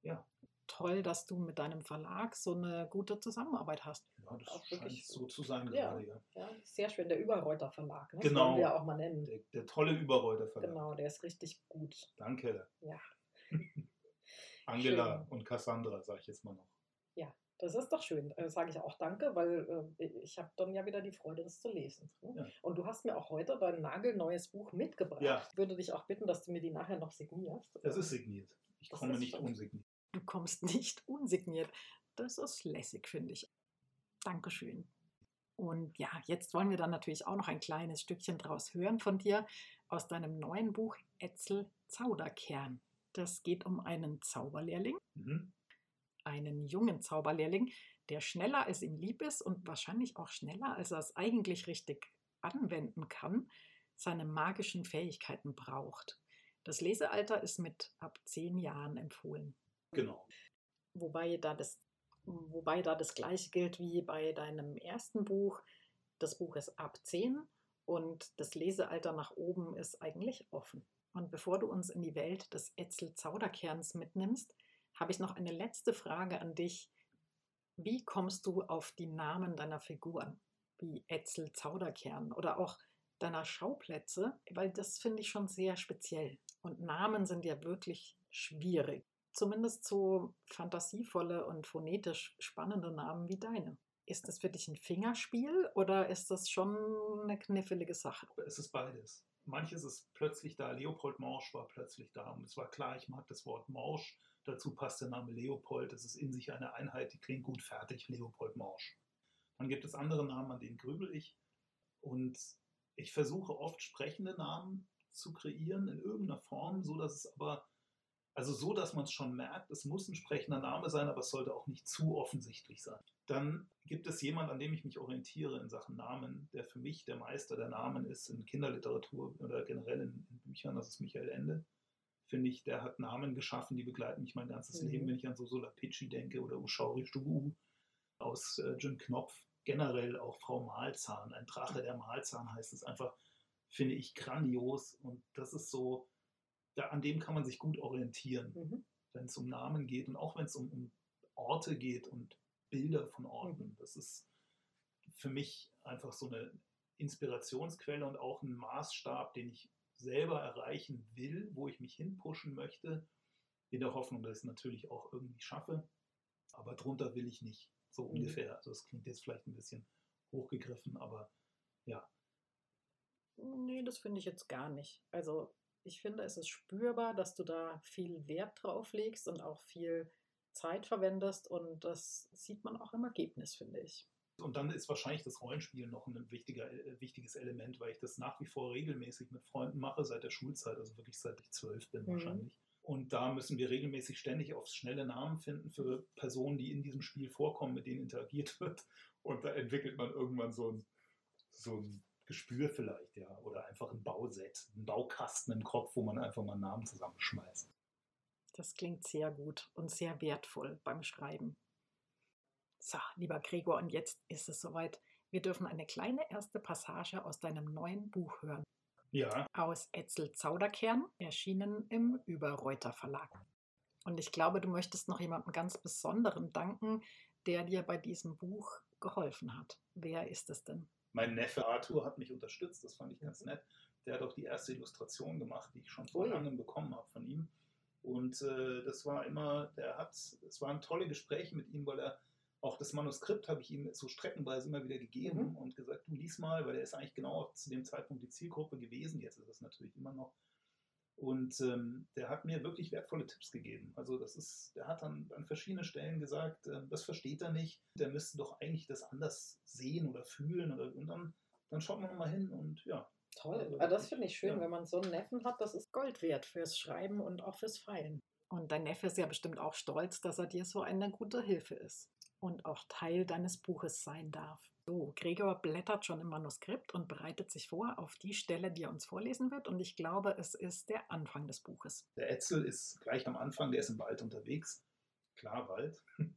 ja. Toll, dass du mit deinem Verlag so eine gute Zusammenarbeit hast. Ja, das Auch scheint wirklich so zu sein Ja. gerade, ja. Ja, sehr schön. Der Überreuter Verlag, ne? Genau. das wir ja auch mal nennen. Der, der tolle Überreuter Verlag. Genau, der ist richtig gut. Danke. Ja. Angela Schön. und Cassandra, sage ich jetzt mal noch. Das ist doch schön. Äh, Sage ich auch danke, weil äh, ich habe dann ja wieder die Freude, das zu lesen. Ne? Ja. Und du hast mir auch heute dein nagelneues Buch mitgebracht. Ja. Ich würde dich auch bitten, dass du mir die nachher noch signierst. Das ist signiert. Ich Das komme nicht unsigniert. Du kommst nicht unsigniert. Das ist lässig, finde ich. Dankeschön. Und ja, jetzt wollen wir dann natürlich auch noch ein kleines Stückchen draus hören von dir aus deinem neuen Buch Etzel Zauderkern. Das geht um einen Zauberlehrling, Mhm. einen jungen Zauberlehrling, der schneller als ihm lieb ist und wahrscheinlich auch schneller, als er es eigentlich richtig anwenden kann, seine magischen Fähigkeiten braucht. Das Lesealter ist mit ab zehn Jahren empfohlen. Genau. Wobei da das, wobei da das gleiche gilt wie bei deinem ersten Buch. Das Buch ist ab 10 und das Lesealter nach oben ist eigentlich offen. Und bevor du uns in die Welt des Etzel Zauderkerns mitnimmst, habe ich noch eine letzte Frage an dich. Wie kommst du auf die Namen deiner Figuren, wie Etzel Zauderkern oder auch deiner Schauplätze? Weil das finde ich schon sehr speziell. Und Namen sind ja wirklich schwierig zumindest so fantasievolle und phonetisch spannende Namen wie deine. Ist das für dich ein Fingerspiel oder ist das schon eine knifflige Sache? Es ist beides. Manches ist plötzlich da. Leopold Morsch war plötzlich da. Und es war klar, ich mag das Wort Morsch. Dazu passt der Name Leopold. Das ist in sich eine Einheit, die klingt gut fertig. Leopold Morsch. Dann gibt es andere Namen, an denen grübel ich. Und ich versuche oft sprechende Namen zu kreieren in irgendeiner Form, so dass es aber, also so, dass man es schon merkt, es muss ein sprechender Name sein, aber es sollte auch nicht zu offensichtlich sein. Dann gibt es jemand, an dem ich mich orientiere in Sachen Namen, der für mich der Meister der Namen ist in Kinderliteratur oder generell in, in Büchern, das ist Michael Ende. Finde ich, der hat Namen geschaffen, die begleiten mich mein ganzes Mhm. Leben, wenn ich an so Solapitschi denke oder Ushauri Stubu aus äh, Jim Knopf. Generell auch Frau Malzahn, ein Drache der Malzahn heißt es einfach, finde ich grandios und das ist so, da, an dem kann man sich gut orientieren Mhm. wenn es um Namen geht und auch wenn es um, um Orte geht und Bilder von Orten. Mhm. Das ist für mich einfach so eine Inspirationsquelle und auch ein Maßstab, den ich selber erreichen will, wo ich mich hinpushen möchte, in der Hoffnung, dass ich es natürlich auch irgendwie schaffe. Aber drunter will ich nicht, so Mhm. ungefähr. Also das klingt jetzt vielleicht ein bisschen hochgegriffen, aber ja, Nee, das finde ich jetzt gar nicht. Also ich finde, es ist spürbar, dass du da viel Wert drauf legst und auch viel Zeit verwendest und das sieht man auch im Ergebnis, finde ich. Und dann ist wahrscheinlich das Rollenspiel noch ein wichtiger, äh, wichtiges Element, weil ich das nach wie vor regelmäßig mit Freunden mache, seit der Schulzeit, also wirklich seit ich zwölf bin Mhm. wahrscheinlich. Und da müssen wir regelmäßig ständig aufs schnelle Namen finden für Personen, die in diesem Spiel vorkommen, mit denen interagiert wird. Und da entwickelt man irgendwann so ein, so ein Gespür vielleicht, ja. Oder einfach ein Bauset, ein Baukasten im Kopf, wo man einfach mal einen Namen zusammenschmeißt. Das klingt sehr gut und sehr wertvoll beim Schreiben. So, lieber Gregor, und jetzt ist es soweit. Wir dürfen eine kleine erste Passage aus deinem neuen Buch hören. Ja, Aus Etzel Zauderkern, erschienen im Überreuter Verlag. Und ich glaube, du möchtest noch jemandem ganz Besonderen danken, der dir bei diesem Buch geholfen hat. Wer ist es denn? Mein Neffe Arthur hat mich unterstützt, das fand ich ganz nett. Der hat auch die erste Illustration gemacht, die ich schon vor Ui. langem bekommen habe von ihm. Und äh, das war immer, der hat, es waren tolle Gespräche mit ihm, weil er auch das Manuskript habe ich ihm so streckenweise immer wieder gegeben Mhm. und gesagt, du lies mal, weil er ist eigentlich genau zu dem Zeitpunkt die Zielgruppe gewesen. Jetzt ist es natürlich immer noch. Und ähm, der hat mir wirklich wertvolle Tipps gegeben. Also das ist, der hat dann an verschiedenen Stellen gesagt, äh, das versteht er nicht. Der müsste doch eigentlich das anders sehen oder fühlen. Oder, und dann, dann schaut man mal hin und ja. Toll. Also Ah, das finde ich schön, ja. wenn man so einen Neffen hat. Das ist Gold wert fürs Schreiben und auch fürs Feilen. Und dein Neffe ist ja bestimmt auch stolz, dass er dir so eine gute Hilfe ist und auch Teil deines Buches sein darf. So, Gregor blättert schon im Manuskript und bereitet sich vor auf die Stelle, die er uns vorlesen wird. Und ich glaube, es ist der Anfang des Buches. Der Etzel ist gleich am Anfang, der ist im Wald unterwegs. Klar, Wald.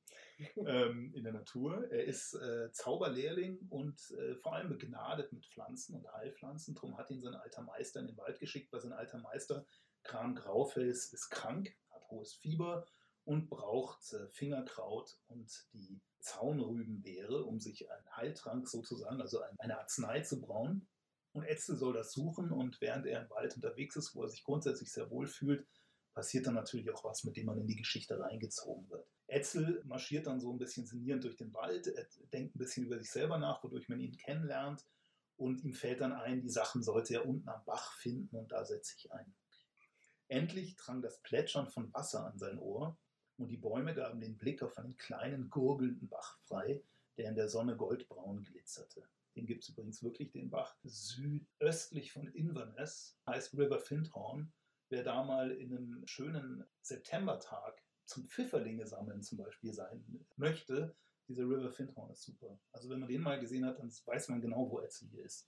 ähm, in der Natur. Er ist äh, Zauberlehrling und äh, vor allem begnadet mit Pflanzen und Heilpflanzen. Darum hat ihn sein alter Meister in den Wald geschickt, weil sein alter Meister, Kram Graufels, ist krank, hat hohes Fieber und braucht äh, Fingerkraut und die Zaunrübenbeere, um sich einen Heiltrank sozusagen, also eine Arznei zu brauen. Und Etzel soll das suchen und während er im Wald unterwegs ist, wo er sich grundsätzlich sehr wohl fühlt, passiert dann natürlich auch was, mit dem man in die Geschichte reingezogen wird. Etzel marschiert dann so ein bisschen sinnierend durch den Wald, denkt ein bisschen über sich selber nach, wodurch man ihn kennenlernt und ihm fällt dann ein, die Sachen sollte er unten am Bach finden und da setze ich ein. Endlich drang das Plätschern von Wasser an sein Ohr und die Bäume gaben den Blick auf einen kleinen, gurgelnden Bach frei, der in der Sonne goldbraun glitzerte. Den gibt es übrigens wirklich, den Bach südöstlich von Inverness, heißt River Findhorn. Wer da mal in einem schönen Septembertag zum Pfifferlinge sammeln zum Beispiel sein möchte, dieser River Findhorn ist super. Also wenn man den mal gesehen hat, dann weiß man genau, wo Etzel hier ist.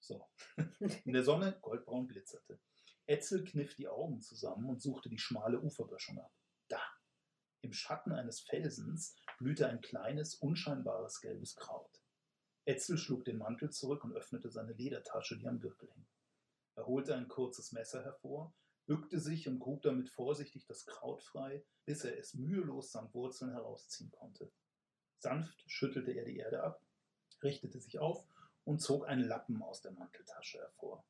So. In der Sonne goldbraun glitzerte. Etzel kniff die Augen zusammen und suchte die schmale Uferböschung ab. Da, im Schatten eines Felsens, blühte ein kleines, unscheinbares gelbes Kraut. Etzel schlug den Mantel zurück und öffnete seine Ledertasche, die am Gürtel hing. Er holte ein kurzes Messer hervor, bückte sich und grub damit vorsichtig das Kraut frei, bis er es mühelos samt Wurzeln herausziehen konnte. Sanft schüttelte er die Erde ab, richtete sich auf und zog einen Lappen aus der Manteltasche hervor.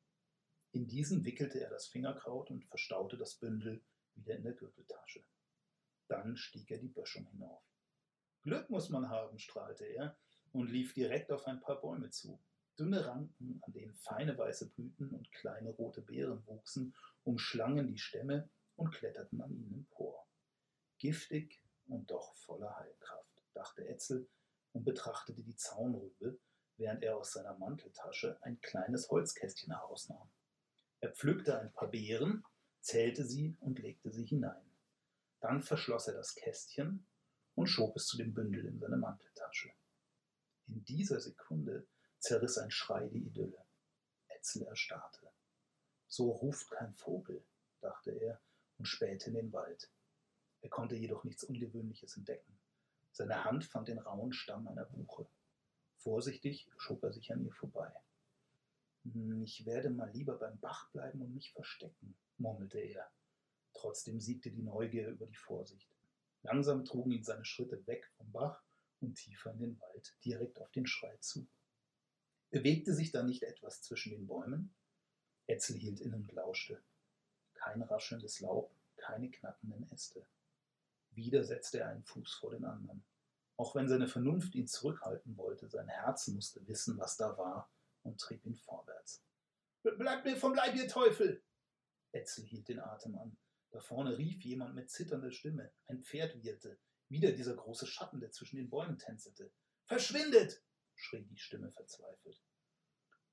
In diesen wickelte er das Fingerkraut und verstaute das Bündel wieder in der Gürteltasche. Dann stieg er die Böschung hinauf. Glück muss man haben, strahlte er und lief direkt auf ein paar Bäume zu. Dünne Ranken, an denen feine weiße Blüten und kleine rote Beeren wuchsen, umschlangen die Stämme und kletterten an ihnen empor. Giftig und doch voller Heilkraft dachte Etzel und betrachtete die Zaunrübe, während er aus seiner Manteltasche ein kleines Holzkästchen herausnahm. Er pflückte ein paar Beeren, zählte sie und legte sie hinein. Dann verschloss er das Kästchen und schob es zu dem Bündel in seine Manteltasche. In dieser Sekunde zerriss ein Schrei die Idylle. Etzel erstarrte. So ruft kein Vogel, dachte er und spähte in den Wald. Er konnte jedoch nichts Ungewöhnliches entdecken. Seine Hand fand den rauen Stamm einer Buche. Vorsichtig schob er sich an ihr vorbei. Hm, ich werde mal lieber beim Bach bleiben und mich verstecken, murmelte er. Trotzdem siegte die Neugier über die Vorsicht. Langsam trugen ihn seine Schritte weg vom Bach und tiefer in den Wald, direkt auf den Schrei zu. Bewegte sich da nicht etwas zwischen den Bäumen? Etzel hielt inne und lauschte. Kein raschelndes Laub, keine knackenden Äste. Wieder setzte er einen Fuß vor den anderen. Auch wenn seine Vernunft ihn zurückhalten wollte, sein Herz musste wissen, was da war, und trieb ihn vorwärts. Bleibt mir vom Leib, ihr Teufel! Etzel hielt den Atem an. Da vorne rief jemand mit zitternder Stimme. Ein Pferd wieherte. Wieder dieser große Schatten, der zwischen den Bäumen tänzelte. Verschwindet! schrie die Stimme verzweifelt.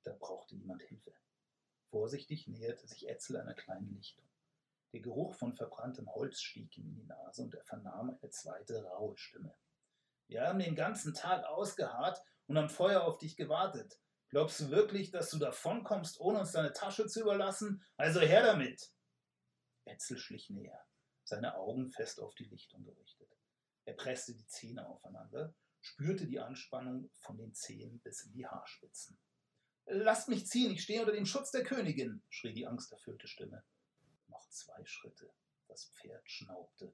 Da brauchte jemand Hilfe. Vorsichtig näherte sich Etzel einer kleinen Lichtung. Der Geruch von verbranntem Holz stieg ihm in die Nase und er vernahm eine zweite raue Stimme. Wir haben den ganzen Tag ausgeharrt und am Feuer auf dich gewartet. Glaubst du wirklich, dass du davonkommst, ohne uns deine Tasche zu überlassen? Also her damit! Etzel schlich näher, seine Augen fest auf die Lichtung gerichtet. Er presste die Zähne aufeinander, spürte die Anspannung von den Zehen bis in die Haarspitzen. Lasst mich ziehen, ich stehe unter dem Schutz der Königin, schrie die angsterfüllte Stimme. Noch zwei Schritte. Das Pferd schnaubte.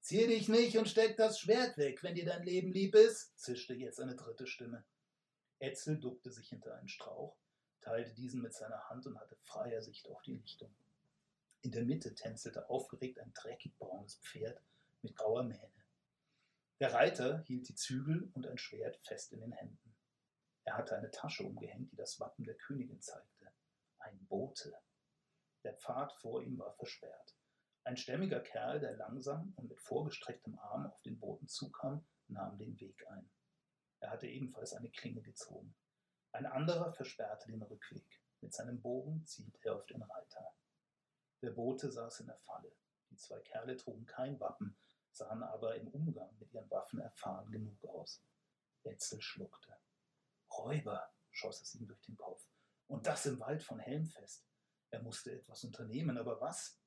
Zieh dich nicht und steck das Schwert weg, wenn dir dein Leben lieb ist, zischte jetzt eine dritte Stimme. Etzel duckte sich hinter einen Strauch, teilte diesen mit seiner Hand und hatte freie Sicht auf die Lichtung. In der Mitte tänzelte aufgeregt ein dreckig braunes Pferd mit grauer Mähne. Der Reiter hielt die Zügel und ein Schwert fest in den Händen. Er hatte eine Tasche umgehängt, die das Wappen der Königin zeigte. Ein Bote. Der Pfad vor ihm war versperrt. Ein stämmiger Kerl, der langsam und mit vorgestrecktem Arm auf den Boden zukam, nahm den Weg ein. Er hatte ebenfalls eine Klinge gezogen. Ein anderer versperrte den Rückweg. Mit seinem Bogen zielte er auf den Reiter. Der Bote saß in der Falle. Die zwei Kerle trugen kein Wappen, sahen aber im Umgang mit ihren Waffen erfahren genug aus. Etzel schluckte. Räuber, schoss es ihm durch den Kopf. Und das im Wald von Helmfest. Er musste etwas unternehmen, aber was?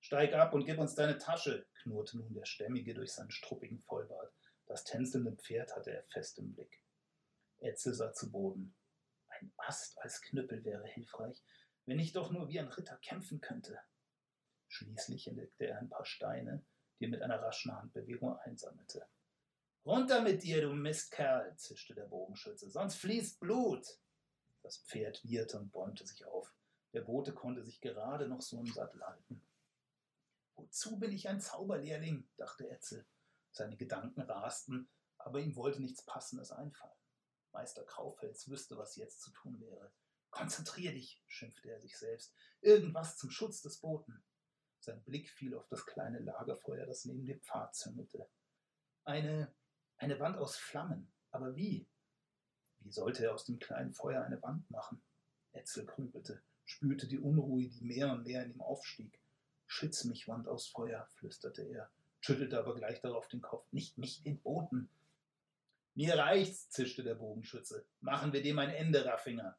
Steig ab und gib uns deine Tasche, knurrte nun der Stämmige durch seinen struppigen Vollbart. Das tänzelnde Pferd hatte er fest im Blick. Etzel sah zu Boden. Ein Ast als Knüppel wäre hilfreich, wenn ich doch nur wie ein Ritter kämpfen könnte. Schließlich entdeckte er ein paar Steine, die er mit einer raschen Handbewegung einsammelte. Runter mit dir, du Mistkerl, zischte der Bogenschütze, sonst fließt Blut. Das Pferd wieherte und bäumte sich auf. Der Bote konnte sich gerade noch so im Sattel halten. Wozu bin ich ein Zauberlehrling? dachte Etzel. Seine Gedanken rasten, aber ihm wollte nichts Passendes einfallen. Meister Kraufels wüsste, was jetzt zu tun wäre. Konzentrier dich, schimpfte er sich selbst. Irgendwas zum Schutz des Boten. Sein Blick fiel auf das kleine Lagerfeuer, das neben dem Pfad züngelte. Eine, eine Wand aus Flammen. Aber wie? Wie sollte er aus dem kleinen Feuer eine Wand machen? Etzel grübelte, spürte die Unruhe, die mehr und mehr in ihm aufstieg. Schütz mich, Wand aus Feuer, flüsterte er, schüttelte aber gleich darauf den Kopf. Nicht mich, den Boten. Mir reicht's, zischte der Bogenschütze. Machen wir dem ein Ende, Raffinger.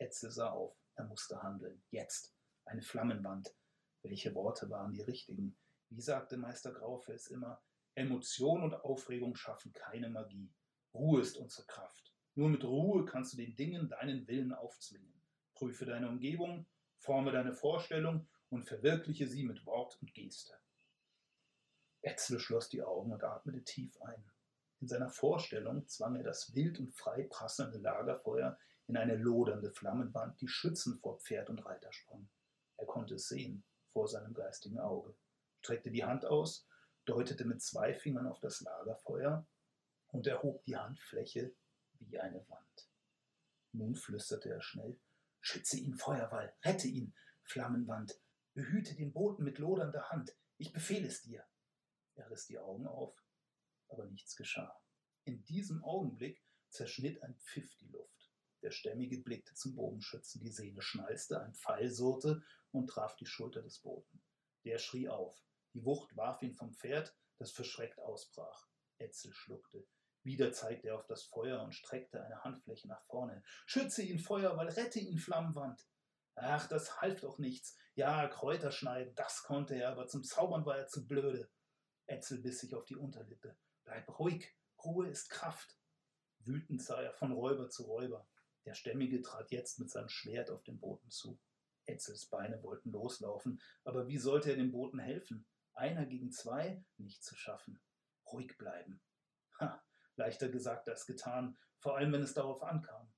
Etzel sah auf. Er musste handeln. Jetzt. Eine Flammenwand. Welche Worte waren die richtigen? Wie sagte Meister Graufels immer, Emotion und Aufregung schaffen keine Magie. Ruhe ist unsere Kraft. Nur mit Ruhe kannst du den Dingen deinen Willen aufzwingen. Prüfe deine Umgebung, forme deine Vorstellung und verwirkliche sie mit Wort und Geste. Etzel schloss die Augen und atmete tief ein. In seiner Vorstellung zwang er das wild und frei prasselnde Lagerfeuer in eine lodernde Flammenwand, die Schützen vor Pferd und Reiter sprang. Er konnte es sehen, vor seinem geistigen Auge, streckte die Hand aus, deutete mit zwei Fingern auf das Lagerfeuer und erhob die Handfläche wie eine Wand. Nun flüsterte er schnell, Schütze ihn, Feuerwall, rette ihn, Flammenwand, behüte den Boten mit lodernder Hand, ich befehle es dir. Er riss die Augen auf, aber nichts geschah. In diesem Augenblick zerschnitt ein Pfiff die Luft. Der Stämmige blickte zum Bogenschützen, die Sehne schnalzte, ein Pfeil surrte und traf die Schulter des Boten. Der schrie auf. Die Wucht warf ihn vom Pferd, das verschreckt ausbrach. Etzel schluckte. Wieder zeigte er auf das Feuer und streckte eine Handfläche nach vorne. Schütze ihn, Feuerwall, rette ihn, Flammenwand. Ach, das half doch nichts. Ja, Kräuter schneiden, das konnte er, aber zum Zaubern war er zu blöde. Etzel biss sich auf die Unterlippe. Bleib ruhig, Ruhe ist Kraft. Wütend sah er von Räuber zu Räuber. Der Stämmige trat jetzt mit seinem Schwert auf den Boten zu. Etzels Beine wollten loslaufen, aber wie sollte er dem Boten helfen? Einer gegen zwei? Nicht zu schaffen. Ruhig bleiben. Ha, leichter gesagt als getan, vor allem wenn es darauf ankam.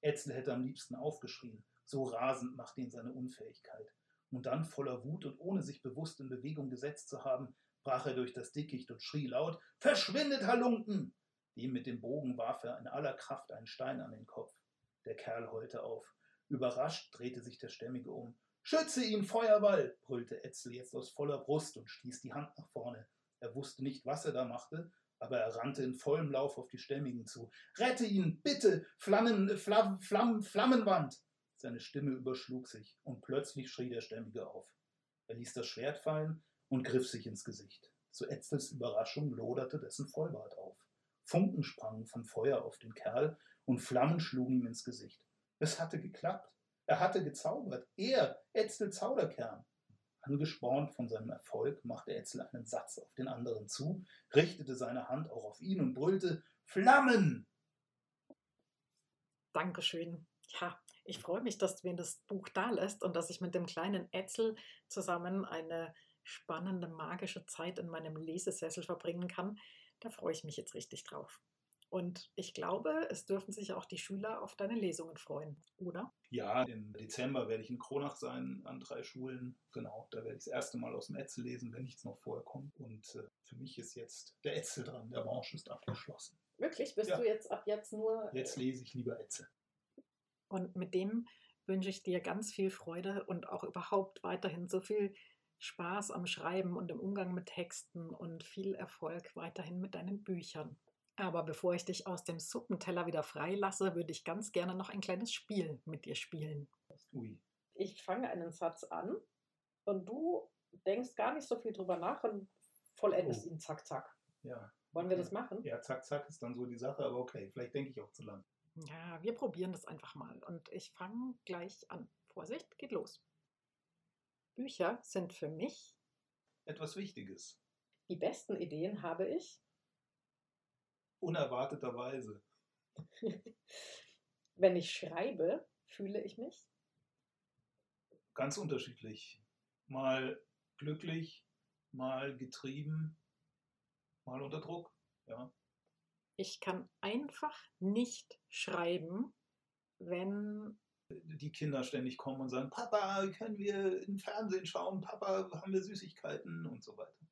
Etzel hätte am liebsten aufgeschrien, so rasend machte ihn seine Unfähigkeit. Und dann, voller Wut und ohne sich bewusst in Bewegung gesetzt zu haben, brach er durch das Dickicht und schrie laut: Verschwindet, Halunken! Dem mit dem Bogen warf er in aller Kraft einen Stein an den Kopf. Der Kerl heulte auf. Überrascht drehte sich der Stämmige um. Schütze ihn, Feuerball! brüllte Etzel jetzt aus voller Brust und stieß die Hand nach vorne. Er wusste nicht, was er da machte, aber er rannte in vollem Lauf auf die Stämmigen zu. Rette ihn, bitte! Flammen, Flamm, Flamm, Flammenwand! Seine Stimme überschlug sich, und plötzlich schrie der Stämmige auf. Er ließ das Schwert fallen und griff sich ins Gesicht. Zu Etzels Überraschung loderte dessen Vollbart auf. Funken sprangen vom Feuer auf den Kerl und Flammen schlugen ihm ins Gesicht. Es hatte geklappt. Er hatte gezaubert. Er, Etzel Zauderkern. Angespornt von seinem Erfolg, machte Etzel einen Satz auf den anderen zu, richtete seine Hand auch auf ihn und brüllte Flammen! Dankeschön. Ja, ich freue mich, dass du mir das Buch da lässt und dass ich mit dem kleinen Etzel zusammen eine spannende, magische Zeit in meinem Lesesessel verbringen kann. Da freue ich mich jetzt richtig drauf. Und ich glaube, es dürfen sich auch die Schüler auf deine Lesungen freuen, oder? Ja, im Dezember werde ich in Kronach sein an drei Schulen. Genau, da werde ich das erste Mal aus dem Etzel lesen, wenn nichts noch vorher kommt. Und äh, für mich ist jetzt der Etzel dran, der Branche ist abgeschlossen. Wirklich? Bist Ja. du jetzt ab jetzt nur. Jetzt lese ich lieber Etzel. Und mit dem wünsche ich dir ganz viel Freude und auch überhaupt weiterhin so viel Spaß am Schreiben und im Umgang mit Texten und viel Erfolg weiterhin mit deinen Büchern. Aber bevor ich dich aus dem Suppenteller wieder freilasse, würde ich ganz gerne noch ein kleines Spiel mit dir spielen. Ui. ich fange einen Satz an und du denkst gar nicht so viel drüber nach und vollendest Oh. ihn zack, zack. Ja. Wollen wir das machen? Ja, zack, zack ist dann so die Sache, aber okay, vielleicht denke ich auch zu lang. Ja, wir probieren das einfach mal und ich fange gleich an. Vorsicht, geht los. Bücher sind für mich Etwas Wichtiges. Die besten Ideen habe ich, Unerwarteterweise. wenn ich schreibe, fühle ich mich. Ganz unterschiedlich. Mal glücklich, mal getrieben, mal unter Druck. Ja. Ich kann einfach nicht schreiben, wenn Die Kinder ständig kommen und sagen, Papa, können wir im Fernsehen schauen? Papa, haben wir Süßigkeiten und so weiter.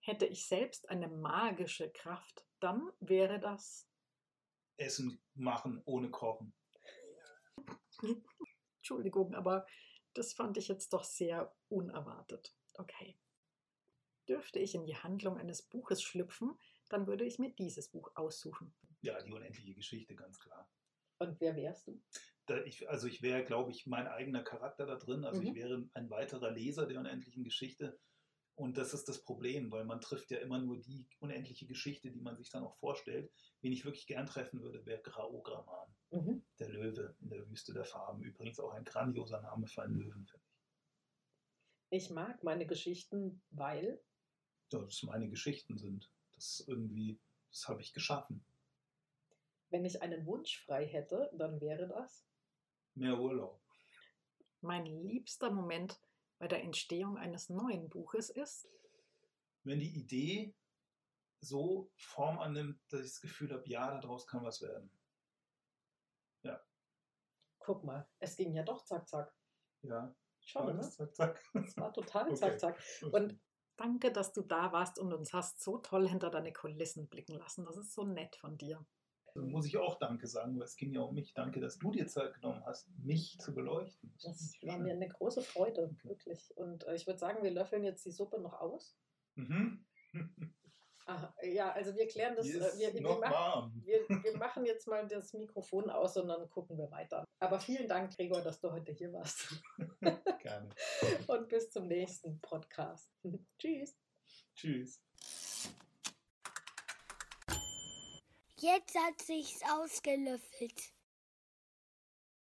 Hätte ich selbst eine magische Kraft, dann wäre das Essen machen ohne Kochen. Entschuldigung, aber das fand ich jetzt doch sehr unerwartet. Okay. Dürfte ich in die Handlung eines Buches schlüpfen, dann würde ich mir dieses Buch aussuchen. Ja, die unendliche Geschichte, ganz klar. Und wer wärst du? Da ich, also ich wäre, glaube ich, mein eigener Charakter da drin. Also ich Mhm. wäre ein weiterer Leser der unendlichen Geschichte. Und das ist das Problem, weil man trifft ja immer nur die unendliche Geschichte, die man sich dann auch vorstellt. Wen ich wirklich gern treffen würde, wäre Graograman, Mhm. der Löwe in der Wüste der Farben. Übrigens auch ein grandioser Name für einen Löwen, finde ich. Ich mag meine Geschichten, weil Ja, das meine Geschichten sind. Das irgendwie, das habe ich geschaffen. wenn ich einen Wunsch frei hätte, dann wäre das. Mehr Urlaub. Mein liebster Moment bei der Entstehung eines neuen Buches ist, Wenn die Idee so Form annimmt, dass ich das Gefühl habe, ja, daraus kann was werden. Guck mal, es ging ja doch zack, zack. Ja, Schon, ne? das? Zack, zack. Es war total Okay. zack, zack. Und danke, dass du da warst und uns hast so toll hinter deine Kulissen blicken lassen. Das ist so nett von dir. Da muss ich auch Danke sagen, weil es ging ja um mich. Danke, dass du dir Zeit genommen hast, mich zu beleuchten. das ich war schön. mir eine große Freude, wirklich. Und äh, ich würde sagen, wir löffeln jetzt die Suppe noch aus. Mhm. Aha, ja, also wir klären das. Die äh, wir, wir, noch machen, warm. wir, wir machen jetzt mal das Mikrofon aus und dann gucken wir weiter. Aber vielen Dank, Gregor, dass du heute hier warst. Gerne. Und bis zum nächsten Podcast. Tschüss. Tschüss. Jetzt hat sich's ausgelöffelt.